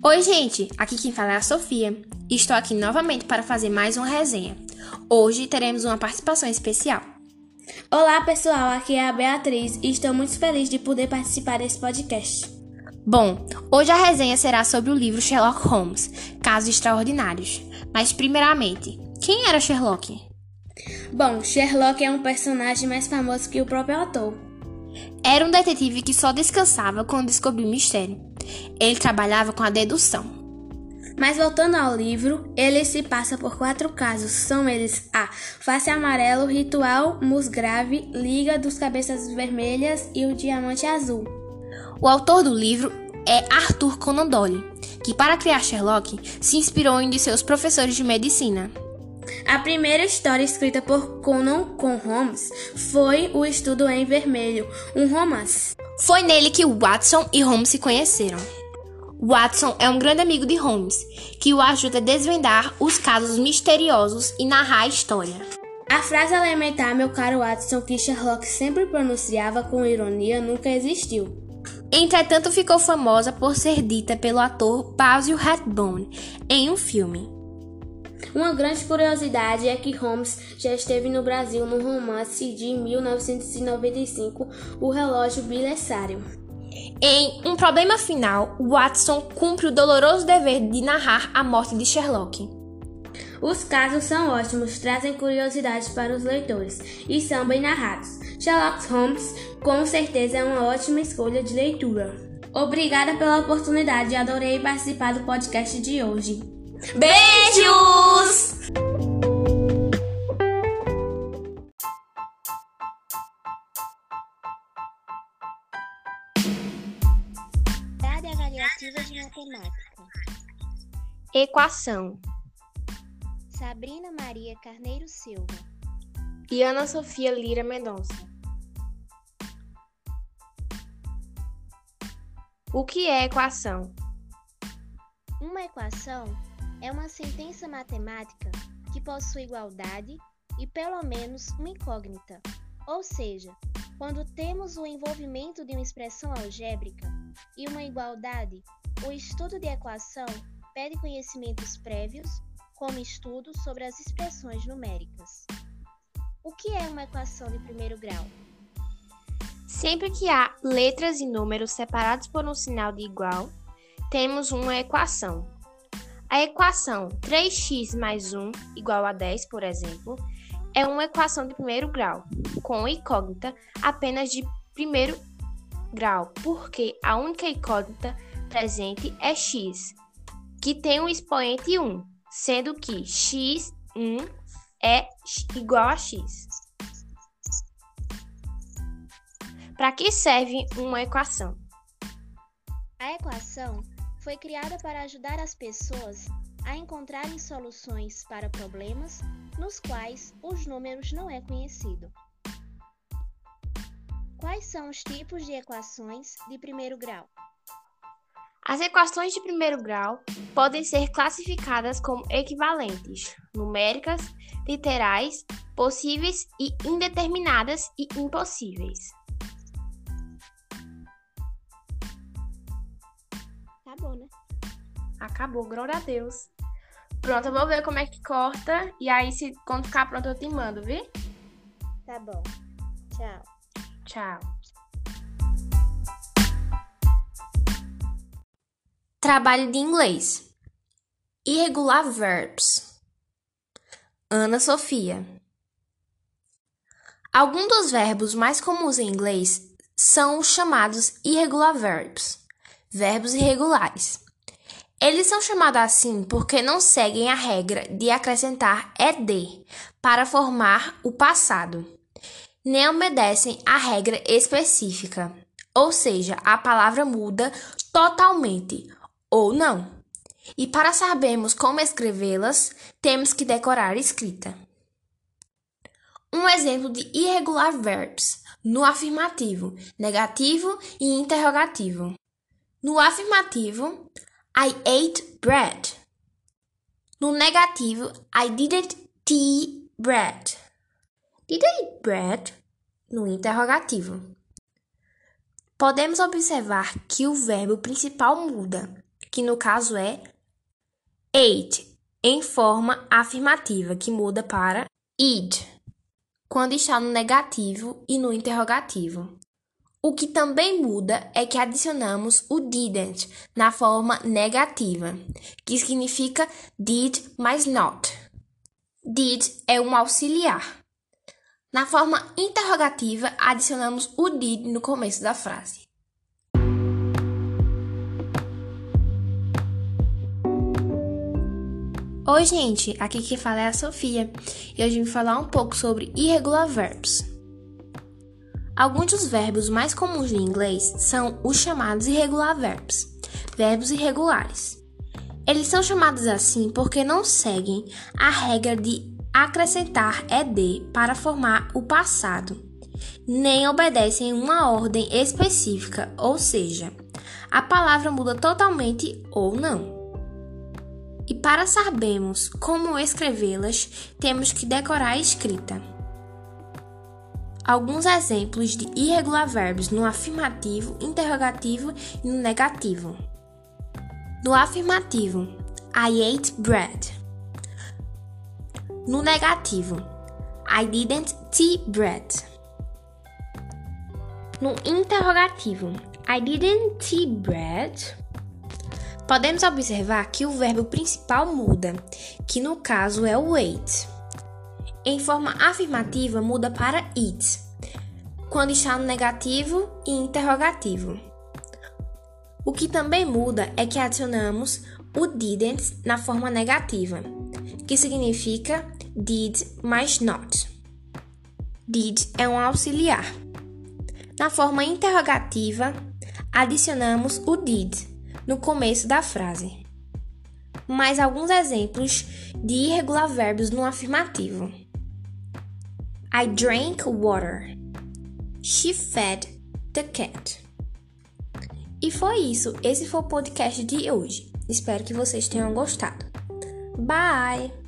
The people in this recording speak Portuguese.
Oi, gente! Aqui quem fala é a Sofia estou aqui novamente para fazer mais uma resenha. Hoje teremos uma participação especial. Olá, pessoal! Aqui é a Beatriz e estou muito feliz de poder participar desse podcast. Bom, hoje a resenha será sobre o livro Sherlock Holmes Casos Extraordinários. Mas, primeiramente, quem era Sherlock? Bom, Sherlock é um personagem mais famoso que o próprio autor. Era um detetive que só descansava quando descobriu o mistério. Ele trabalhava com a dedução. Mas voltando ao livro, ele se passa por quatro casos. São eles a Face Amarelo, Ritual, Musgrave, Liga dos Cabeças Vermelhas e o Diamante Azul. O autor do livro é Arthur Conan Doyle, que para criar Sherlock se inspirou em um de seus professores de medicina. A primeira história escrita por Conan com Holmes foi O Estudo em Vermelho, um romance. Foi nele que Watson e Holmes se conheceram. Watson é um grande amigo de Holmes, que o ajuda a desvendar os casos misteriosos e narrar a história. A frase elementar, meu caro Watson, que Sherlock sempre pronunciava com ironia, nunca existiu. Entretanto, ficou famosa por ser dita pelo ator Basil Rathbone em um filme. Uma grande curiosidade é que Holmes já esteve no Brasil no romance de 1995, O Relógio Bilhesário. Em Um Problema Final, Watson cumpre o doloroso dever de narrar a morte de Sherlock. Os casos são ótimos, trazem curiosidades para os leitores e são bem narrados. Sherlock Holmes, com certeza, é uma ótima escolha de leitura. Obrigada pela oportunidade, adorei participar do podcast de hoje. Beijos! Unidade avaliativa de matemática. Equação. Sabrina Maria Carneiro Silva. E Ana Sofia Lira Mendonça. O que é equação? Uma equação é uma sentença matemática que possui igualdade e pelo menos uma incógnita. Ou seja, quando temos o envolvimento de uma expressão algébrica e uma igualdade, o estudo de equação pede conhecimentos prévios, como estudo sobre as expressões numéricas. O que é uma equação de primeiro grau? Sempre que há letras e números separados por um sinal de igual, temos uma equação. A equação 3x mais 1 igual a 10, por exemplo, é uma equação de primeiro grau, com incógnita apenas de primeiro grau, porque a única incógnita presente é x, que tem um expoente 1, sendo que x1 é igual a x. Para que serve uma equação? A equação foi criada para ajudar as pessoas a encontrarem soluções para problemas nos quais os números não é conhecido. Quais são os tipos de equações de primeiro grau? As equações de primeiro grau podem ser classificadas como equivalentes, numéricas, literais, possíveis e indeterminadas e impossíveis. Acabou, né? Acabou, glória a Deus. Pronto, eu vou ver como é que corta. E aí, se quando ficar pronto, eu te mando, viu? Tá bom. Tchau. Tchau. Trabalho de inglês. Irregular verbs. Ana Sofia. Alguns dos verbos mais comuns em inglês são os chamados irregular verbs, verbos irregulares. Eles são chamados assim porque não seguem a regra de acrescentar ed para formar o passado, nem obedecem a regra específica, ou seja, a palavra muda totalmente ou não. E para sabermos como escrevê-las, temos que decorar a escrita. Um exemplo de irregular verbs no afirmativo, negativo e interrogativo. No afirmativo, I ate bread. No negativo, I didn't eat bread. Did I eat bread? No interrogativo. Podemos observar que o verbo principal muda, que no caso é ate, em forma afirmativa, que muda para id, quando está no negativo e no interrogativo. O que também muda é que adicionamos o didn't na forma negativa, que significa did mais not. Did é um auxiliar. Na forma interrogativa, adicionamos o did no começo da frase. Oi, gente, aqui quem fala é a Sofia e hoje vim falar um pouco sobre irregular verbs. Alguns dos verbos mais comuns em inglês são os chamados irregular verbs, verbos irregulares. Eles são chamados assim porque não seguem a regra de acrescentar ed para formar o passado, nem obedecem uma ordem específica, ou seja, a palavra muda totalmente ou não. E para sabermos como escrevê-las, temos que decorar a escrita. Alguns exemplos de irregular verbos no afirmativo, interrogativo e no negativo. No afirmativo, I ate bread. No negativo, I didn't eat bread. No interrogativo, I didn't eat bread. Podemos observar que o verbo principal muda, que no caso é o ate. Em forma afirmativa, muda para it, quando está no negativo e interrogativo. O que também muda é que adicionamos o didn't na forma negativa, que significa did mais not. Did é um auxiliar. Na forma interrogativa, adicionamos o did no começo da frase. Mais alguns exemplos de irregular verbos no afirmativo. I drank water. She fed the cat. E foi isso. Esse foi o podcast de hoje. Espero que vocês tenham gostado. Bye!